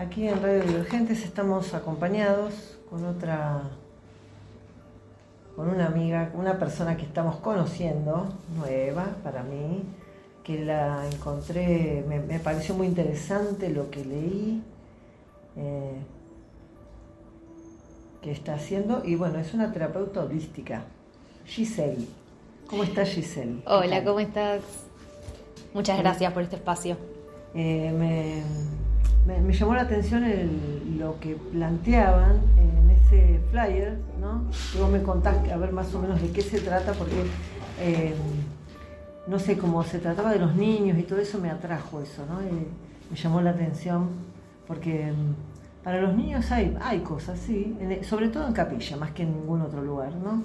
Aquí en Radio Divergentes estamos acompañados con otra, con una amiga, una persona que estamos conociendo, nueva para mí, que la encontré, me, pareció muy interesante lo que leí, eh, que está haciendo, y bueno, es una terapeuta holística, Giselle. ¿Cómo estás, Giselle? Hola, ¿cómo estás? Muchas gracias por este espacio. Eh, me, llamó la atención lo que planteaban en ese flyer, ¿no? Me contaste a ver más o menos de qué se trata, porque eh, no sé, cómo se trataba de los niños y todo eso me atrajo eso, ¿no? me llamó la atención, porque mm, para los niños hay, hay cosas, sí, sobre todo en capilla, más que en ningún otro lugar, ¿no?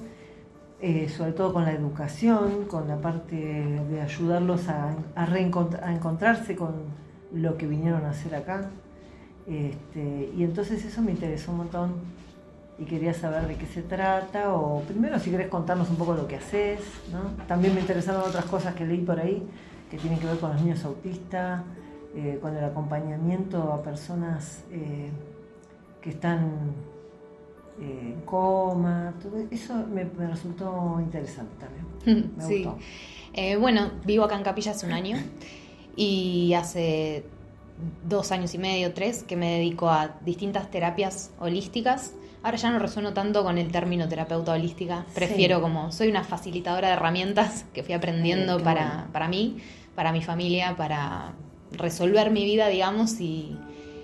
Eh, sobre todo con la educación, con la parte de ayudarlos a, a, a encontrarse con lo que vinieron a hacer acá. Este, y entonces eso me interesó un montón y quería saber de qué se trata, o primero si querés contarnos un poco lo que haces, ¿no? También me interesaron otras cosas que leí por ahí que tienen que ver con los niños autistas, eh, con el acompañamiento a personas eh, que están eh, en coma, todo eso me, resultó interesante también. Me sí. bueno, vivo acá en Capilla hace un año y hace dos años y medio, tres, que me dedico a distintas terapias holísticas. Ahora ya no resueno tanto con el término terapeuta holística, prefiero como, soy una facilitadora de herramientas que fui aprendiendo para, para mí, para mi familia, para resolver mi vida, digamos, y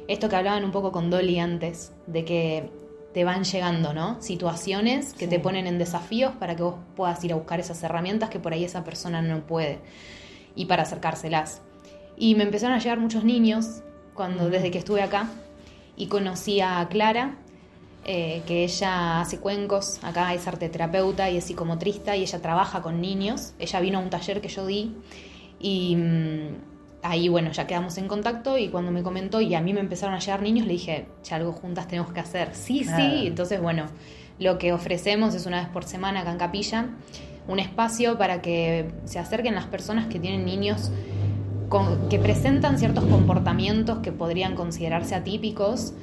esto que hablaban un poco con Dolly antes, de que te van llegando, ¿no? Situaciones que te ponen en desafíos para que vos puedas ir a buscar esas herramientas que por ahí esa persona no puede y para acercárselas. Y me empezaron a llegar muchos niños cuando, desde que estuve acá y conocí a Clara, eh, que ella hace cuencos, acá es arteterapeuta y es psicomotrista y ella trabaja con niños. Ella vino a un taller que yo di y mm, ahí, bueno, ya quedamos en contacto y cuando me comentó y a mí me empezaron a llegar niños, le dije, ya algo juntas tenemos que hacer. Sí, sí, entonces, bueno, lo que ofrecemos es una vez por semana acá en Capilla, un espacio para que se acerquen las personas que tienen niños que presentan ciertos comportamientos que podrían considerarse atípicos,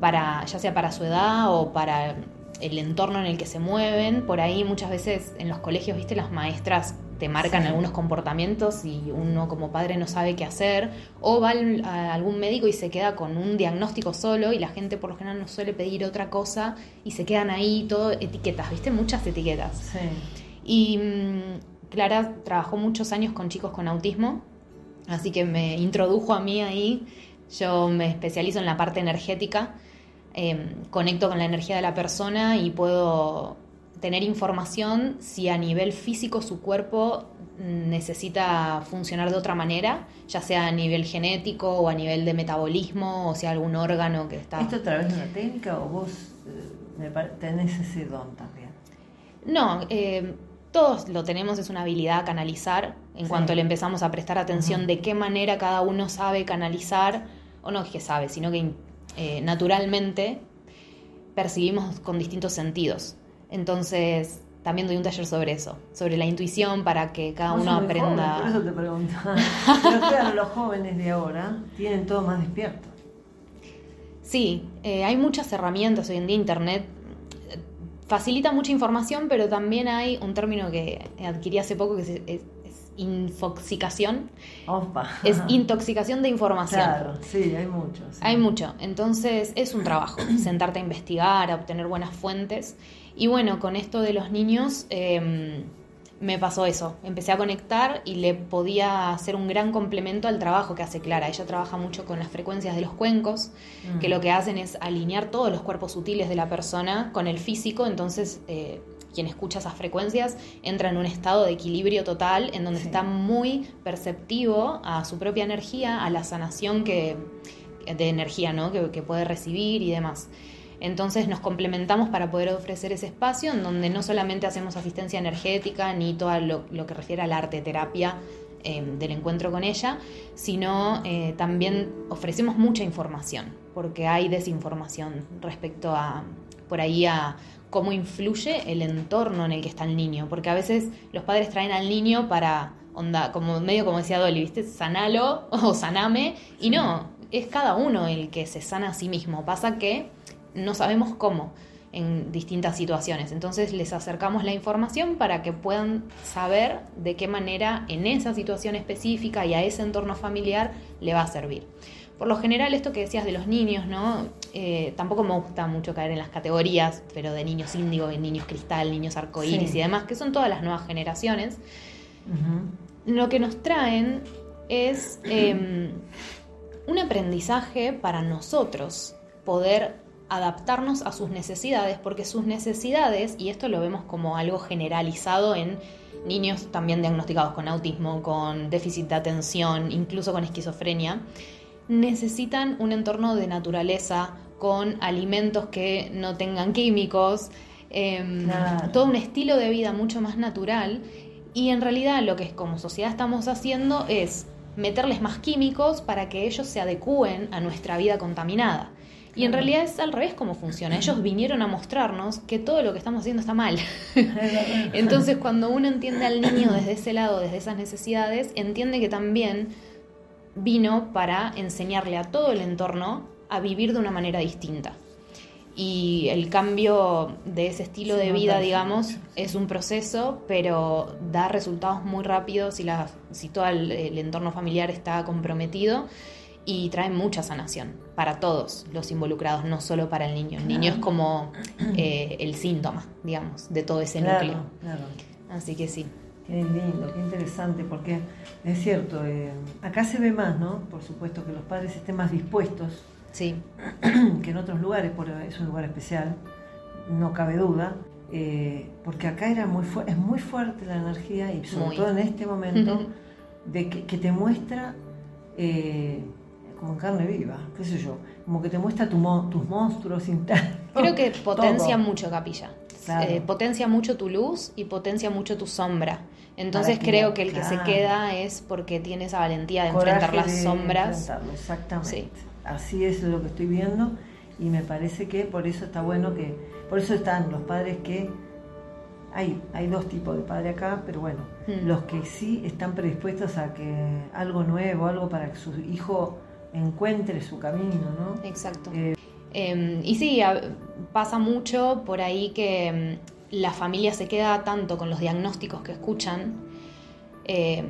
para, ya sea para su edad o para el entorno en el que se mueven. Por ahí muchas veces en los colegios, viste, las maestras te marcan algunos comportamientos y uno como padre no sabe qué hacer, o va a algún médico y se queda con un diagnóstico solo y la gente por lo general no suele pedir otra cosa y se quedan ahí todo etiquetas, viste, muchas etiquetas. Sí. Y mm, Clara trabajó muchos años con chicos con autismo Así que me introdujo a mí ahí. Yo me especializo en la parte energética, em, conecto con la energía de la persona y puedo tener información si a nivel físico su cuerpo necesita funcionar de otra manera, ya sea a nivel genético o a nivel de metabolismo o sea algún órgano que está... ¿Esto a través de una técnica o vos eh, tenés ese don también? No, eh, todos lo tenemos, es una habilidad canalizar en cuanto le empezamos a prestar atención de qué manera cada uno sabe canalizar, o no es que sabe, sino que eh, naturalmente percibimos con distintos sentidos. Entonces, también doy un taller sobre eso, sobre la intuición para que cada uno aprenda. por eso te pregunto. Pero claro, los jóvenes de ahora tienen todo más despierto. Sí, eh, hay muchas herramientas hoy en día, Internet facilita mucha información, pero también hay un término que adquirí hace poco que es, infoxicación. Es intoxicación de información. Claro, sí, hay mucho. Hay mucho. Entonces es un trabajo, sentarte a investigar, a obtener buenas fuentes. Y bueno, con esto de los niños, em, me pasó eso. Empecé a conectar y le podía hacer un gran complemento al trabajo que hace Clara. Ella trabaja mucho con las frecuencias de los cuencos, que lo que hacen es alinear todos los cuerpos sutiles de la persona con el físico, entonces eh, quien escucha esas frecuencias entra en un estado de equilibrio total, en donde está muy perceptivo a su propia energía, a la sanación que, de energía ¿no? que puede recibir y demás. Entonces nos complementamos para poder ofrecer ese espacio en donde no solamente hacemos asistencia energética ni todo lo, que refiere a la arte terapia em, del encuentro con ella, sino eh, también ofrecemos mucha información, porque hay desinformación respecto a, por ahí a cómo influye el entorno en el que está el niño, porque a veces los padres traen al niño para onda, como medio como decía Dolly, ¿viste? Sanalo o saname, y no, es cada uno el que se sana a sí mismo. Pasa que no sabemos cómo en distintas situaciones. Entonces les acercamos la información para que puedan saber de qué manera en esa situación específica y a ese entorno familiar le va a servir. Por lo general, esto que decías de los niños, ¿no? Eh, tampoco me gusta mucho caer en las categorías, pero de niños índigo, niños cristal, niños arcoíris y demás, que son todas las nuevas generaciones. Lo que nos traen es em, un aprendizaje para nosotros poder adaptarnos a sus necesidades, porque sus necesidades, y esto lo vemos como algo generalizado en niños también diagnosticados con autismo, con déficit de atención, incluso con esquizofrenia, necesitan un entorno de naturaleza con alimentos que no tengan químicos, em, todo un estilo de vida mucho más natural. Y en realidad lo que como sociedad estamos haciendo es meterles más químicos para que ellos se adecúen a nuestra vida contaminada. Y en realidad es al revés cómo funciona. Ellos vinieron a mostrarnos que todo lo que estamos haciendo está mal. Entonces cuando uno entiende al niño desde ese lado, desde esas necesidades, entiende que también vino para enseñarle a todo el entorno a vivir de una manera distinta. Y el cambio de ese estilo de vida, digamos, es un proceso, pero da resultados muy rápidos si, la, si todo el, entorno familiar está comprometido y trae mucha sanación para todos los involucrados, no solo para el niño. El niño es como eh, el síntoma, digamos, de todo ese núcleo. Así que sí. Qué lindo, qué interesante, porque es cierto, eh, acá se ve más, ¿no? Por supuesto que los padres estén más dispuestos sí. que en otros lugares, porque es un lugar especial, no cabe duda, eh, porque acá era muy es muy fuerte la energía y sobre todo en este momento de que, te muestra eh, como en carne viva, qué sé yo, como que te muestra tu tus monstruos internos. Creo que potencia mucho Capilla. potencia mucho tu luz y potencia mucho tu sombra. Entonces creo que el que se queda es porque tiene esa valentía de enfrentar las sombras. exactamente. Así es lo que estoy viendo y me parece que por eso está bueno que, por eso están los padres que hay, hay dos tipos de padres acá, pero bueno, hmm. los que sí están predispuestos a que algo nuevo, algo para que su hijo encuentre su camino, ¿no? Exacto. Eh, em, y sí, pasa mucho por ahí que em, la familia se queda tanto con los diagnósticos que escuchan, eh,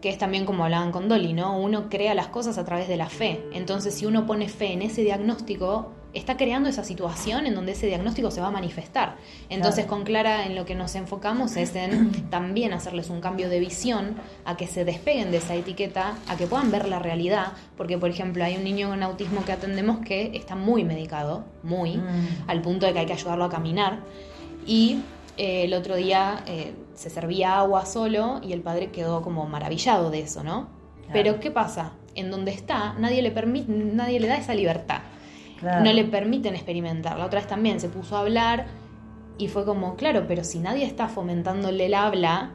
que es también como hablaban con Dolly, ¿no? Uno crea las cosas a través de la fe. Entonces, si uno pone fe en ese diagnóstico, está creando esa situación en donde ese diagnóstico se va a manifestar. Entonces, con Clara en lo que nos enfocamos es en también hacerles un cambio de visión, a que se despeguen de esa etiqueta, a que puedan ver la realidad, porque por ejemplo hay un niño con autismo que atendemos que está muy medicado, muy, mm. al punto de que hay que ayudarlo a caminar. Y eh, el otro día eh, se servía agua solo y el padre quedó como maravillado de eso, ¿no? Pero ¿qué pasa? En donde está, nadie le, permite, nadie le da esa libertad. No le permiten experimentar. La otra vez también se puso a hablar y fue como, claro, pero si nadie está fomentándole el habla,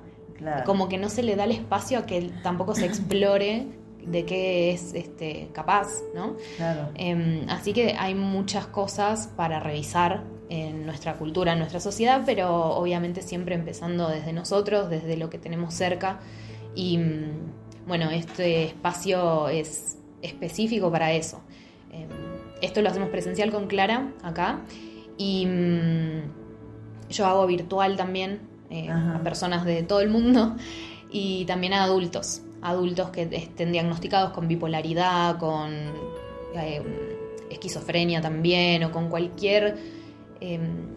como que no se le da el espacio a que tampoco se explore de qué es este, capaz, ¿no? Claro. Em, así que hay muchas cosas para revisar en nuestra cultura, en nuestra sociedad, pero obviamente siempre empezando desde nosotros, desde lo que tenemos cerca. Y mm, bueno, este espacio es específico para eso. Em, esto lo hacemos presencial con Clara acá y mm, yo hago virtual también eh, a personas de todo el mundo y también a adultos, adultos que estén diagnosticados con bipolaridad, con eh, esquizofrenia también o con cualquier Em,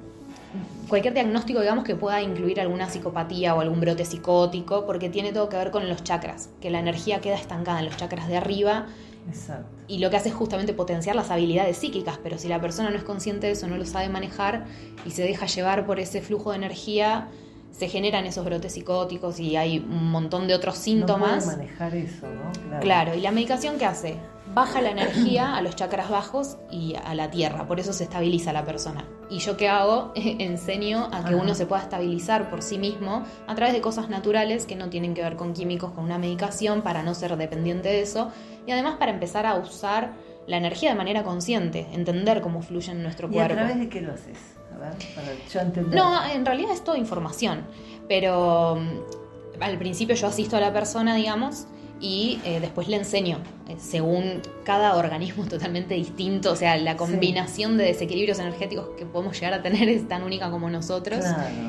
cualquier diagnóstico, digamos, que pueda incluir alguna psicopatía o algún brote psicótico, porque tiene todo que ver con los chakras, que la energía queda estancada en los chakras de arriba. Y lo que hace es justamente potenciar las habilidades psíquicas, pero si la persona no es consciente de eso, no lo sabe manejar y se deja llevar por ese flujo de energía, se generan esos brotes psicóticos y hay un montón de otros síntomas. No manejar eso, ¿no? Claro. claro. ¿y la medicación qué hace? baja la energía a los chakras bajos y a la tierra, por eso se estabiliza la persona. Y yo qué hago, enseño a que uno se pueda estabilizar por sí mismo a través de cosas naturales que no tienen que ver con químicos, con una medicación, para no ser dependiente de eso, y además para empezar a usar la energía de manera consciente, entender cómo fluye en nuestro cuerpo. ¿Y a través de qué lo haces? A ver, para yo entender. No, en realidad es toda información, pero mm, al principio yo asisto a la persona, digamos, y eh, después le enseño, eh, según cada organismo totalmente distinto, o sea, la combinación de desequilibrios energéticos que podemos llegar a tener es tan única como nosotros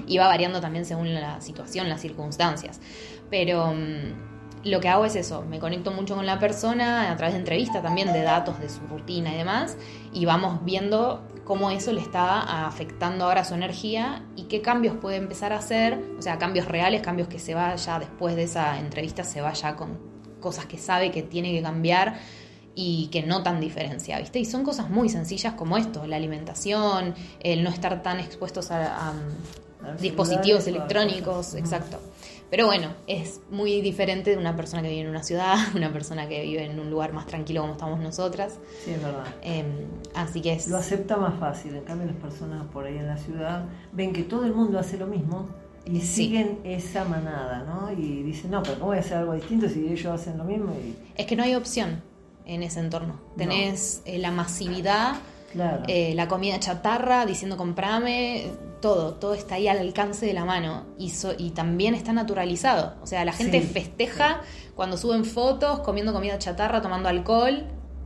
y va variando también según la situación, las circunstancias. Pero mm, lo que hago es eso, me conecto mucho con la persona a través de entrevistas también, de datos de su rutina y demás, y vamos viendo cómo eso le está afectando ahora su energía y qué cambios puede empezar a hacer, o sea, cambios reales, cambios que se vaya después de esa entrevista, se vaya con cosas que sabe que tiene que cambiar y que notan diferencia, ¿viste? Y son cosas muy sencillas como esto, la alimentación, el no estar tan expuestos a, dispositivos electrónicos, exacto. Pero bueno, es muy diferente de una persona que vive en una ciudad, una persona que vive en un lugar más tranquilo como estamos nosotras. Sí, es verdad. Em, así que es... Lo acepta más fácil, en cambio las personas por ahí en la ciudad ven que todo el mundo hace lo mismo y siguen esa manada, ¿no? Y dicen, no, pero ¿cómo voy a hacer algo distinto si ellos hacen lo mismo? Y... Es que no hay opción en ese entorno. Tenés eh, la masividad, eh, la comida chatarra, diciendo comprame, todo, todo está ahí al alcance de la mano y, y también está naturalizado. O sea, la gente festeja cuando suben fotos comiendo comida chatarra, tomando alcohol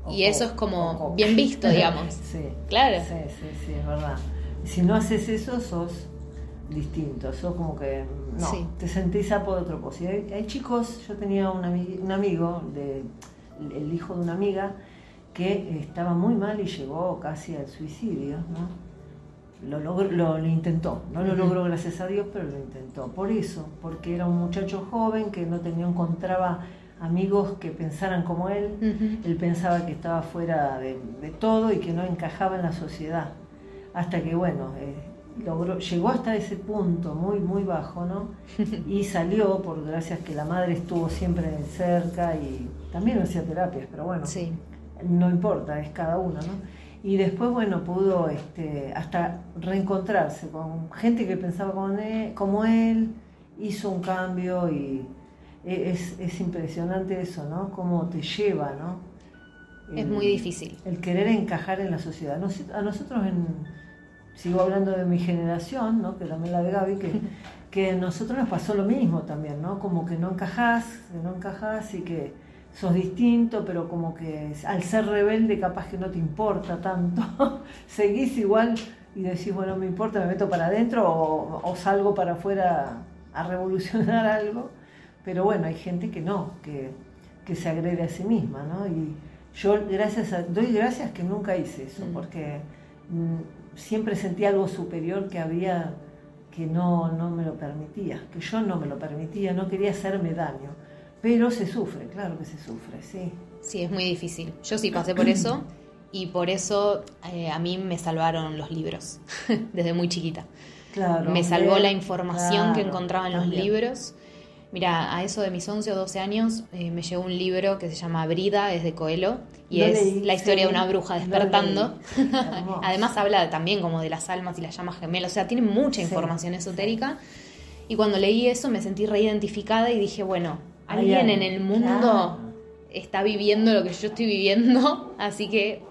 y eso es como bien visto, digamos. sí. Claro. Sí, sí, sí, es verdad. Si no haces eso, sos distinto, sos como que no, te sentís a por otro cosa. Hay, hay, chicos, yo tenía un, un amigo, de, el hijo de una amiga, que estaba muy mal y llegó casi al suicidio, ¿no? Lo, logró, lo, intentó, no lo logró gracias a Dios, pero lo intentó. Por eso, porque era un muchacho joven que no tenía, encontraba amigos que pensaran como él, él pensaba que estaba fuera de, todo y que no encajaba en la sociedad. Hasta que, bueno, eh, logró, llegó hasta ese punto muy, muy bajo, ¿no? Y salió, por gracias que la madre estuvo siempre cerca y también hacía terapias, pero bueno. Sí no importa, es cada uno, ¿no? Y después, bueno, pudo este, hasta reencontrarse con gente que pensaba como él, como él hizo un cambio y e, es, impresionante eso, ¿no? Cómo te lleva, ¿no? es muy difícil. El querer encajar en la sociedad. A nosotros, en, sigo hablando de mi generación, ¿no? que también la de Gaby, que, que a nosotros nos pasó lo mismo también, ¿no? Como que no encajás, que no encajás y que sos distinto, pero como que al ser rebelde capaz que no te importa tanto, seguís igual y decís, bueno, me importa, me meto para adentro o, salgo para afuera a revolucionar algo, pero bueno, hay gente que no, que, se agrede a sí misma, ¿no? Y yo gracias a, doy gracias que nunca hice eso, mm. porque mm, siempre sentí algo superior que había que no, no me lo permitía, que yo no me lo permitía, no quería hacerme daño pero se sufre, claro que se sufre, sí. Sí, es muy difícil. Yo sí pasé por eso y por eso eh, a mí me salvaron los libros desde muy chiquita. Claro, me salvó la información que encontraba en los libros. Mira, a eso de mis 11 o 12 años eh, me llegó un libro que se llama Brida, es de Coelho, y es la historia de una bruja despertando. Además habla también como de las almas y las llamas gemelas, o sea, tiene mucha información esotérica. Y cuando leí eso me sentí reidentificada y dije, bueno, alguien en el mundo está viviendo lo que yo estoy viviendo, así que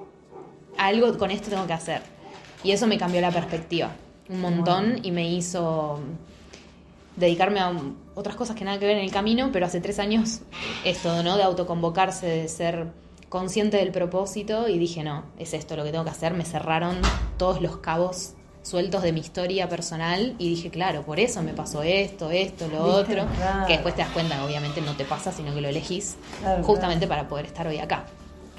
algo con esto tengo que hacer. Y eso me cambió la perspectiva un montón y me hizo dedicarme a otras cosas que nada que ver en el camino, pero hace tres años esto, ¿no? De autoconvocarse, de ser consciente del propósito y dije, no, es esto lo que tengo que hacer. Me cerraron todos los cabos sueltos de mi historia personal y dije, claro, por eso me pasó esto, esto, lo otro, que después te das cuenta, obviamente no te pasa, sino que lo elegís justamente para poder estar hoy acá.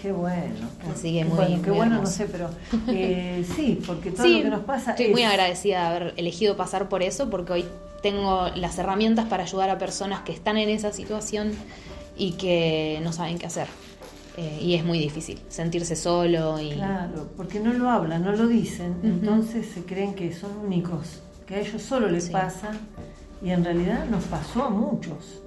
Qué bueno. Así que qué muy, bueno, qué bueno, no sé, pero eh, sí, porque todo lo que nos pasa. Estoy muy agradecida de haber elegido pasar por eso, porque hoy tengo las herramientas para ayudar a personas que están en esa situación y que no saben qué hacer. Eh, y es muy difícil sentirse solo y... Claro, porque no lo hablan, no lo dicen, entonces se creen que son únicos, que a ellos solo les pasa y en realidad nos pasó a muchos.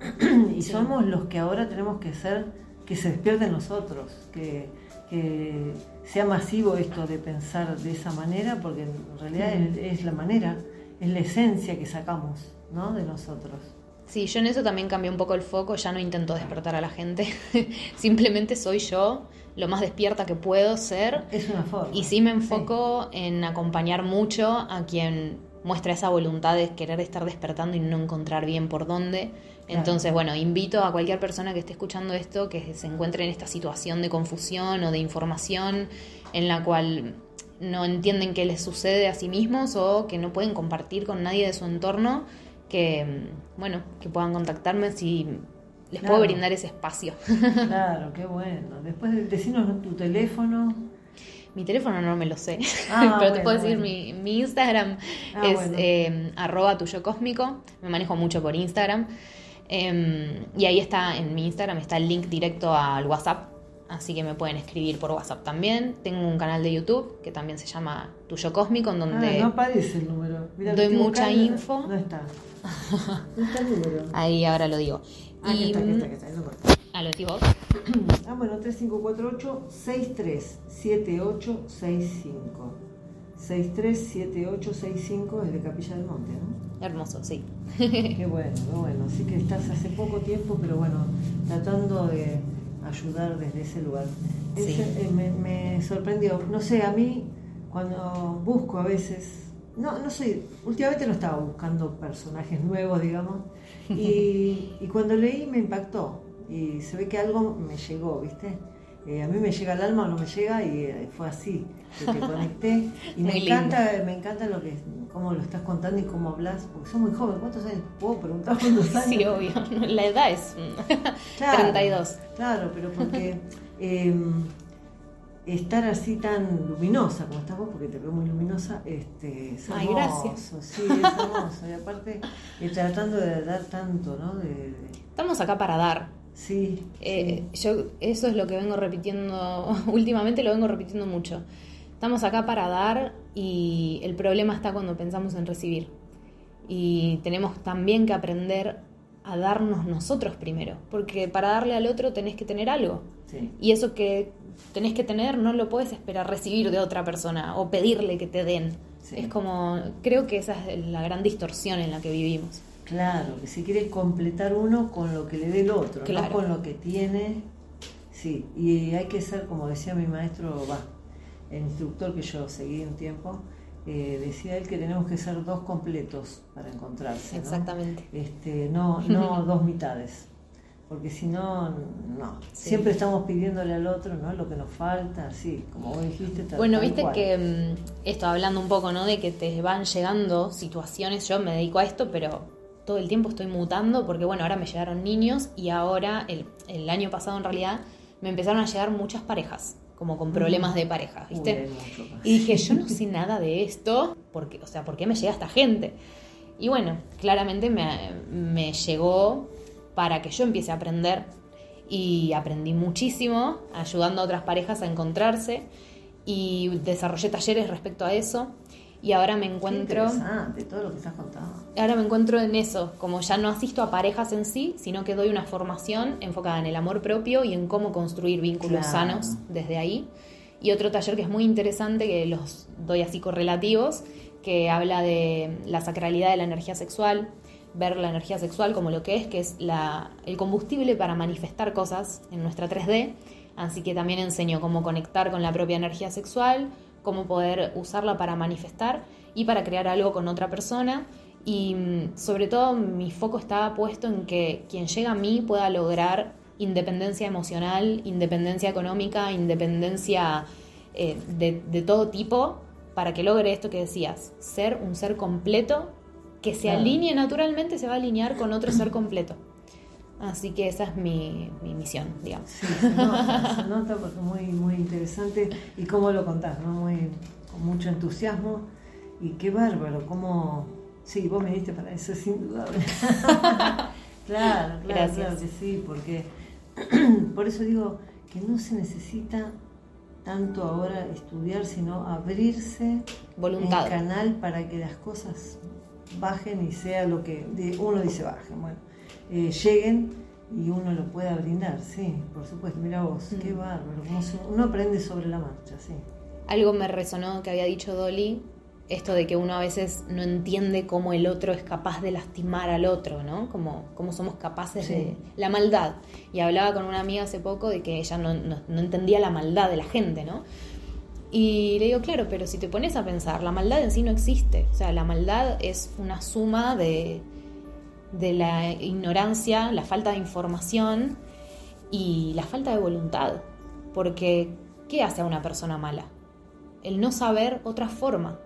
y somos los que ahora tenemos que ser, que se despierten nosotros, que, que sea masivo esto de pensar de esa manera, porque en realidad es, la manera, es la esencia que sacamos ¿no? de nosotros. Sí, yo en eso también cambié un poco el foco, ya no intento despertar a la gente, simplemente soy yo, lo más despierta que puedo ser. Es una forma. Y sí me enfoco en acompañar mucho a quien muestra esa voluntad de querer estar despertando y no encontrar bien por dónde. Entonces, bueno, invito a cualquier persona que esté escuchando esto que se encuentre en esta situación de confusión o de información en la cual no entienden qué les sucede a sí mismos o que no pueden compartir con nadie de su entorno, que, bueno, que puedan contactarme si les puedo brindar ese espacio. Claro, qué bueno. Después de decirnos tu teléfono. Mi teléfono no me lo sé, ah, pero te puedo decir, mi, Instagram ah, es eh, arroba tuyo cósmico, me manejo mucho por Instagram. Em, y ahí está, en mi Instagram está el link directo al WhatsApp, así que me pueden escribir por WhatsApp también. Tengo un canal de YouTube que también se llama Tuyo Cósmico, en donde ah, no aparece el número. Doy mucha info. No está. No está el número. Ahí ahora lo digo. Ah, y, está, está, está, Ah, lo vos. ah, bueno, 3548-637865. 637865 es de Capilla del Monte, ¿no? Hermoso, sí. qué bueno, qué bueno. Así que estás hace poco tiempo, pero bueno, tratando de ayudar desde ese lugar. Sí. Eh, me, me, sorprendió. No sé, a mí, cuando busco a veces. No, no soy. Últimamente no estaba buscando personajes nuevos, digamos. Y, y cuando leí me impactó. Y se ve que algo me llegó, ¿viste? Eh, a mí me llega al alma o no me llega y eh, fue así, que te conecté. Y me encanta, me encanta lo que cómo lo estás contando y cómo hablas, porque sos muy joven. ¿Cuántos años? ¿Puedo preguntar cuántos años? Sí, obvio. La edad es 32. Claro, pero porque estar así tan luminosa como estás vos, porque te veo muy luminosa, este, es Ay, gracias. Sí, es hermoso. y aparte, tratando de dar tanto, ¿no? Estamos acá para dar Sí, eh, Yo eso es lo que vengo repitiendo, últimamente lo vengo repitiendo mucho. Estamos acá para dar y el problema está cuando pensamos en recibir. Y tenemos también que aprender a darnos nosotros primero, porque para darle al otro tenés que tener algo. Y eso que tenés que tener no lo puedes esperar recibir de otra persona o pedirle que te den. Es como, creo que esa es la gran distorsión en la que vivimos. Claro, que se quiere completar uno con lo que le dé el otro, no con lo que tiene. Sí, y hay que ser, como decía mi maestro, va, el instructor que yo seguí un tiempo, eh, decía él que tenemos que ser dos completos para encontrarse. Exactamente. Este, no, no dos mitades. Porque si no, no. Siempre estamos pidiéndole al otro, ¿no? Lo que nos falta, sí, como vos dijiste. bueno, viste que mm, esto, hablando un poco, ¿no? De que te van llegando situaciones, yo me dedico a esto, pero todo el tiempo estoy mutando porque, bueno, ahora me llegaron niños y ahora, el, año pasado en realidad, me empezaron a llegar muchas parejas, como con problemas de pareja, ¿viste? y dije, yo no sé nada de esto, porque, o sea, ¿por qué me llega esta gente? Y bueno, claramente me, me llegó para que yo empiece a aprender y aprendí muchísimo ayudando a otras parejas a encontrarse y desarrollé talleres respecto a eso y ahora me encuentro... interesante todo lo que estás contando. Ahora me encuentro en eso, como ya no asisto a parejas en sí, sino que doy una formación enfocada en el amor propio y en cómo construir vínculos sanos desde ahí. Y otro taller que es muy interesante, que los doy así correlativos, que habla de la sacralidad de la energía sexual, ver la energía sexual como lo que es, que es el combustible para manifestar cosas en nuestra 3D. Así que también enseño cómo conectar con la propia energía sexual, cómo poder usarla para manifestar y para crear algo con otra persona. Y mm, sobre todo mi foco está puesto en que quien llega a mí pueda lograr independencia emocional, independencia económica, independencia eh, de, todo tipo, para que logre esto que decías, ser un ser completo que se alinee naturalmente, se va a alinear con otro ser completo. Así que esa es mi, misión, digamos. Sí, se nota, se nota porque muy, muy interesante y cómo lo contás, ¿no? Muy, con mucho entusiasmo y qué bárbaro, cómo... Sí, vos me diste para eso, sin duda. claro, claro, claro que sí, porque por eso digo que no se necesita tanto ahora estudiar, sino abrirse Voluntad. el canal para que las cosas bajen y sea lo que uno dice bajen. Bueno, eh, lleguen y uno lo pueda brindar, sí, por supuesto. Mira vos, qué mm. bárbaro, uno aprende sobre la marcha, sí. Algo me resonó que había dicho Dolly, esto de que uno a veces no entiende cómo el otro es capaz de lastimar al otro, ¿no? Como, cómo somos capaces de la maldad. Y hablaba con una amiga hace poco de que ella no, no, entendía la maldad de la gente, ¿no? Y le digo, claro, pero si te pones a pensar, la maldad en sí no existe. O sea, la maldad es una suma de, de la ignorancia, la falta de información y la falta de voluntad. Porque, ¿qué hace a una persona mala? El no saber otra forma.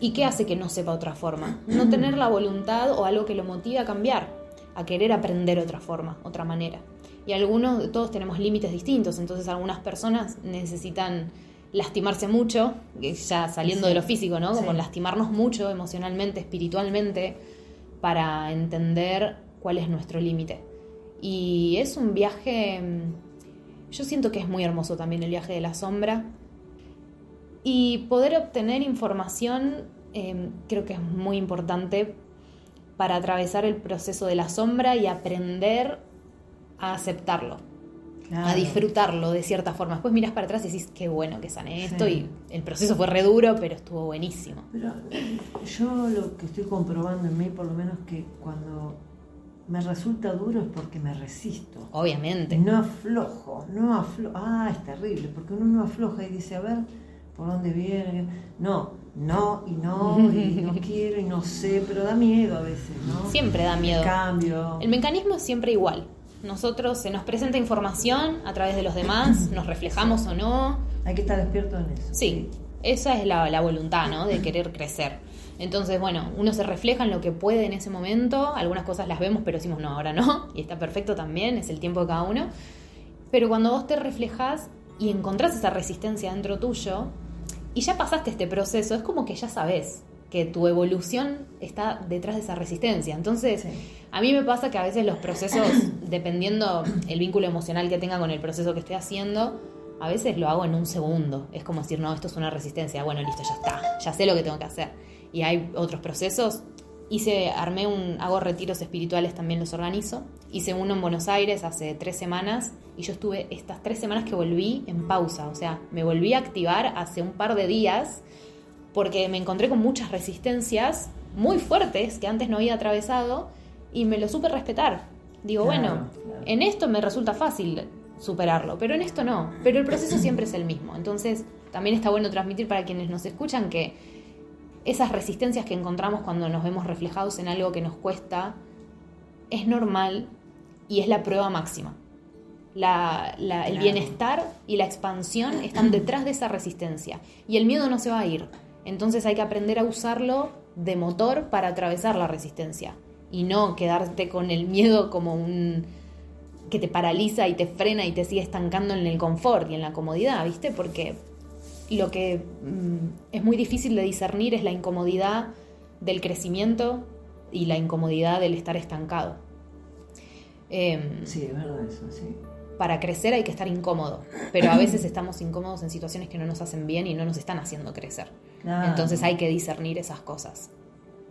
¿Y qué hace que no sepa otra forma? No tener la voluntad o algo que lo motive a cambiar, a querer aprender otra forma, otra manera. Y algunos, todos tenemos límites distintos, entonces algunas personas necesitan lastimarse mucho, ya saliendo de lo físico, ¿no? Como lastimarnos mucho emocionalmente, espiritualmente, para entender cuál es nuestro límite. Y es un viaje, mm, yo siento que es muy hermoso también el viaje de la sombra. Y poder obtener información em, creo que es muy importante para atravesar el proceso de la sombra y aprender a aceptarlo a disfrutarlo de cierta forma. Después miras para atrás y decís, qué bueno que sané esto y el proceso fue re duro, pero estuvo buenísimo. Pero yo lo que estoy comprobando en mí, por lo menos que cuando me resulta duro es porque me resisto. Obviamente. No aflojo, no aflojo. Ah, es terrible, porque uno no afloja y dice, a ver, ¿por dónde viene? No, no y no, y no quiero y no sé, pero da miedo a veces, ¿no? Siempre da miedo. El cambio. El mecanismo es siempre igual nosotros se nos presenta información a través de los demás, nos reflejamos o no. Hay que estar despierto en eso. Sí, esa es la, voluntad, ¿no? De querer crecer. Entonces, bueno, uno se refleja en lo que puede en ese momento, algunas cosas las vemos, pero decimos, no, ahora no, y está perfecto también, es el tiempo de cada uno. Pero cuando vos te reflejas y encontrás esa resistencia dentro tuyo, y ya pasaste este proceso, es como que ya sabes que tu evolución está detrás de esa resistencia. Entonces, a mí me pasa que a veces los procesos, dependiendo el vínculo emocional que tenga con el proceso que estoy haciendo, a veces lo hago en un segundo. Es como decir, no, esto es una resistencia. Bueno, listo, ya está. Ya sé lo que tengo que hacer. Y hay otros procesos. Hice, armé un, hago retiros espirituales, también los organizo. Hice uno en Buenos Aires hace tres semanas y yo estuve estas tres semanas que volví en pausa. O sea, me volví a activar hace un par de días porque me encontré con muchas resistencias muy fuertes que antes no había atravesado y me lo supe respetar. Digo, bueno, en esto me resulta fácil superarlo, pero en esto no. Pero el proceso siempre es el mismo. Entonces, también está bueno transmitir para quienes nos escuchan que esas resistencias que encontramos cuando nos vemos reflejados en algo que nos cuesta es normal y es la prueba máxima. el bienestar y la expansión están detrás de esa resistencia y el miedo no se va a ir. Entonces hay que aprender a usarlo de motor para atravesar la resistencia y no quedarte con el miedo como un que te paraliza y te frena y te sigue estancando en el confort y en la comodidad, ¿viste? Porque lo que mm, es muy difícil de discernir es la incomodidad del crecimiento y la incomodidad del estar estancado. Em, sí, es verdad eso, sí. Para crecer hay que estar incómodo, pero a veces estamos incómodos en situaciones que no nos hacen bien y no nos están haciendo crecer. Entonces hay que discernir esas cosas.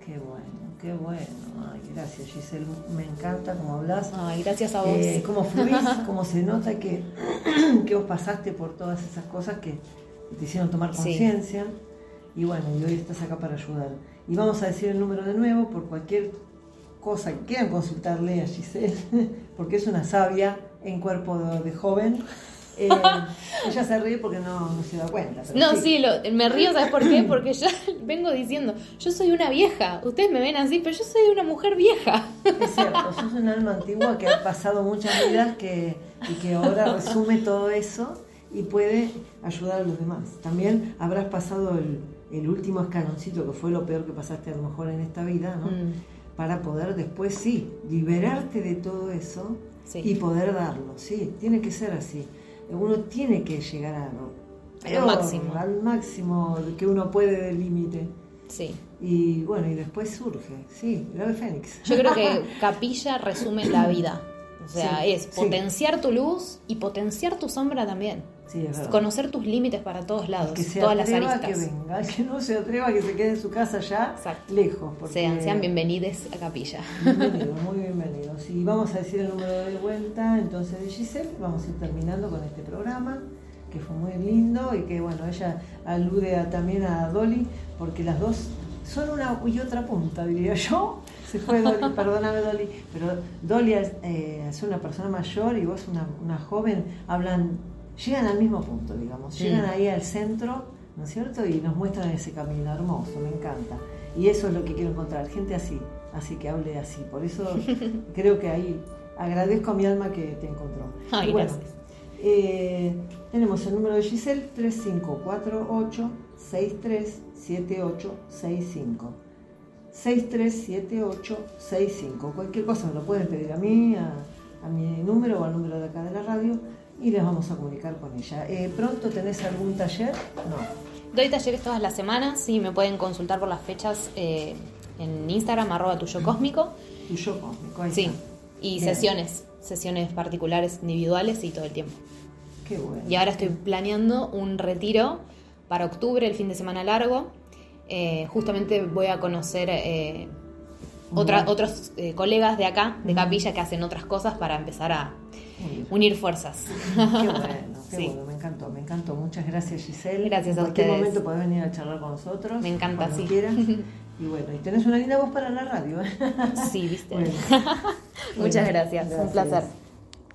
Qué bueno, qué bueno. Ay, gracias Giselle, me encanta cómo hablas. Ay, gracias a vos. Eh, cómo fluís, cómo se nota que, que vos pasaste por todas esas cosas que te hicieron tomar conciencia. Y bueno, y hoy estás acá para ayudar. Y vamos a decir el número de nuevo por cualquier cosa que quieran consultarle a Giselle, porque es una sabia en cuerpo de joven. Eh, ella se ríe porque no, se da cuenta. No, sí, me río, ¿sabes por qué? Porque yo vengo diciendo, yo soy una vieja, ustedes me ven así, pero yo soy una mujer vieja. Es cierto, sos un alma antigua que ha pasado muchas vidas que, y que ahora resume todo eso y puede ayudar a los demás. También habrás pasado el, último escaloncito, que fue lo peor que pasaste a lo mejor en esta vida, ¿no? Mm. Para poder después, sí, liberarte de todo eso y poder darlo, sí, tiene que ser así uno tiene que llegar a al máximo. Al máximo que uno puede del límite. Sí. Y bueno, y después surge, sí, el ave fénix. Yo creo que capilla resume la vida. O sea, es potenciar tu luz y potenciar tu sombra también. Conocer tus límites para todos lados, que todas las aristas. que venga, que no se atreva que se quede en su casa ya lejos. Sean, sean bienvenidos a Capilla. Bienvenidos, muy bienvenidos. Y vamos a decir el número de vuelta entonces de Giselle, vamos a ir terminando con este programa que fue muy lindo y que bueno, ella alude también a Dolly porque las dos son una y otra punta, diría yo. Se fue Dolly, perdóname Dolly, pero Dolly eh, es una persona mayor y vos una, una joven, hablan llegan al mismo punto, digamos, llegan ahí al centro, ¿no es cierto? Y nos muestran ese camino hermoso, me encanta. Y eso es lo que quiero encontrar, gente así, así que hable así. Por eso creo que ahí agradezco a mi alma que te encontró. Ay, gracias. Eh, tenemos el número de Giselle 3548 637865. 637865. Cualquier cosa me lo pueden pedir a mí, a, mi número o al número de acá de la radio y les vamos a comunicar con ella. Eh, ¿Pronto tenés algún taller? No. Doy talleres todas las semanas y me pueden consultar por las fechas eh, en Instagram, arroba tuyo cósmico. Tuyo cósmico, ahí Sí, y sesiones, sesiones particulares, individuales y todo el tiempo. Qué bueno. Y ahora estoy planeando un retiro para octubre, el fin de semana largo. Eh, justamente voy a conocer eh, otros eh, colegas de acá, de Capilla, que hacen otras cosas para empezar a unir fuerzas. Qué bueno, qué bueno, me encantó, me encantó. Muchas gracias Giselle. Gracias a ustedes. En cualquier momento podés venir a charlar con nosotros. Me encanta, sí. Quieras. Y bueno, y tenés una linda voz para la radio. Sí, viste. Muchas gracias, un placer.